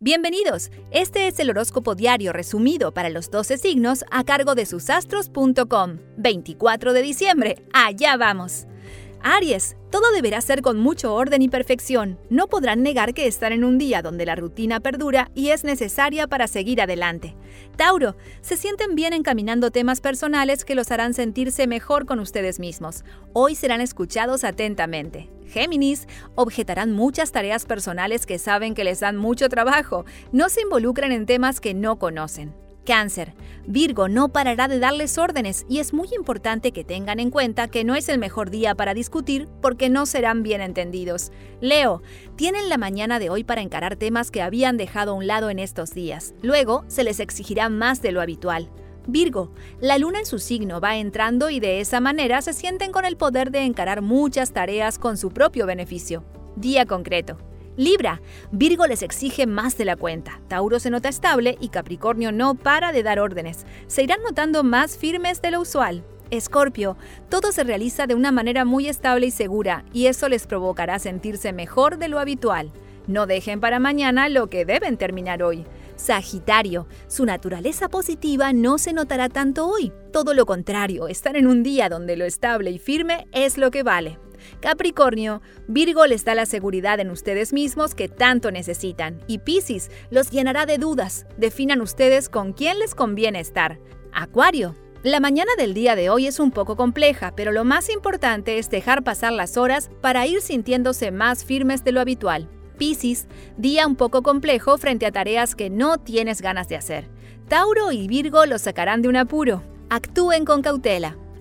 Bienvenidos, este es el horóscopo diario resumido para los 12 signos a cargo de susastros.com. 24 de diciembre, allá vamos. Aries, todo deberá ser con mucho orden y perfección. No podrán negar que están en un día donde la rutina perdura y es necesaria para seguir adelante. Tauro, se sienten bien encaminando temas personales que los harán sentirse mejor con ustedes mismos. Hoy serán escuchados atentamente. Géminis, objetarán muchas tareas personales que saben que les dan mucho trabajo. No se involucran en temas que no conocen. Cáncer. Virgo no parará de darles órdenes y es muy importante que tengan en cuenta que no es el mejor día para discutir porque no serán bien entendidos. Leo, tienen la mañana de hoy para encarar temas que habían dejado a un lado en estos días. Luego se les exigirá más de lo habitual. Virgo, la luna en su signo va entrando y de esa manera se sienten con el poder de encarar muchas tareas con su propio beneficio. Día concreto. Libra, Virgo les exige más de la cuenta, Tauro se nota estable y Capricornio no para de dar órdenes. Se irán notando más firmes de lo usual. Escorpio, todo se realiza de una manera muy estable y segura, y eso les provocará sentirse mejor de lo habitual. No dejen para mañana lo que deben terminar hoy. Sagitario, su naturaleza positiva no se notará tanto hoy. Todo lo contrario, estar en un día donde lo estable y firme es lo que vale. Capricornio, Virgo les da la seguridad en ustedes mismos que tanto necesitan y Piscis los llenará de dudas. Definan ustedes con quién les conviene estar. Acuario, la mañana del día de hoy es un poco compleja, pero lo más importante es dejar pasar las horas para ir sintiéndose más firmes de lo habitual. Piscis, día un poco complejo frente a tareas que no tienes ganas de hacer. Tauro y Virgo los sacarán de un apuro. Actúen con cautela.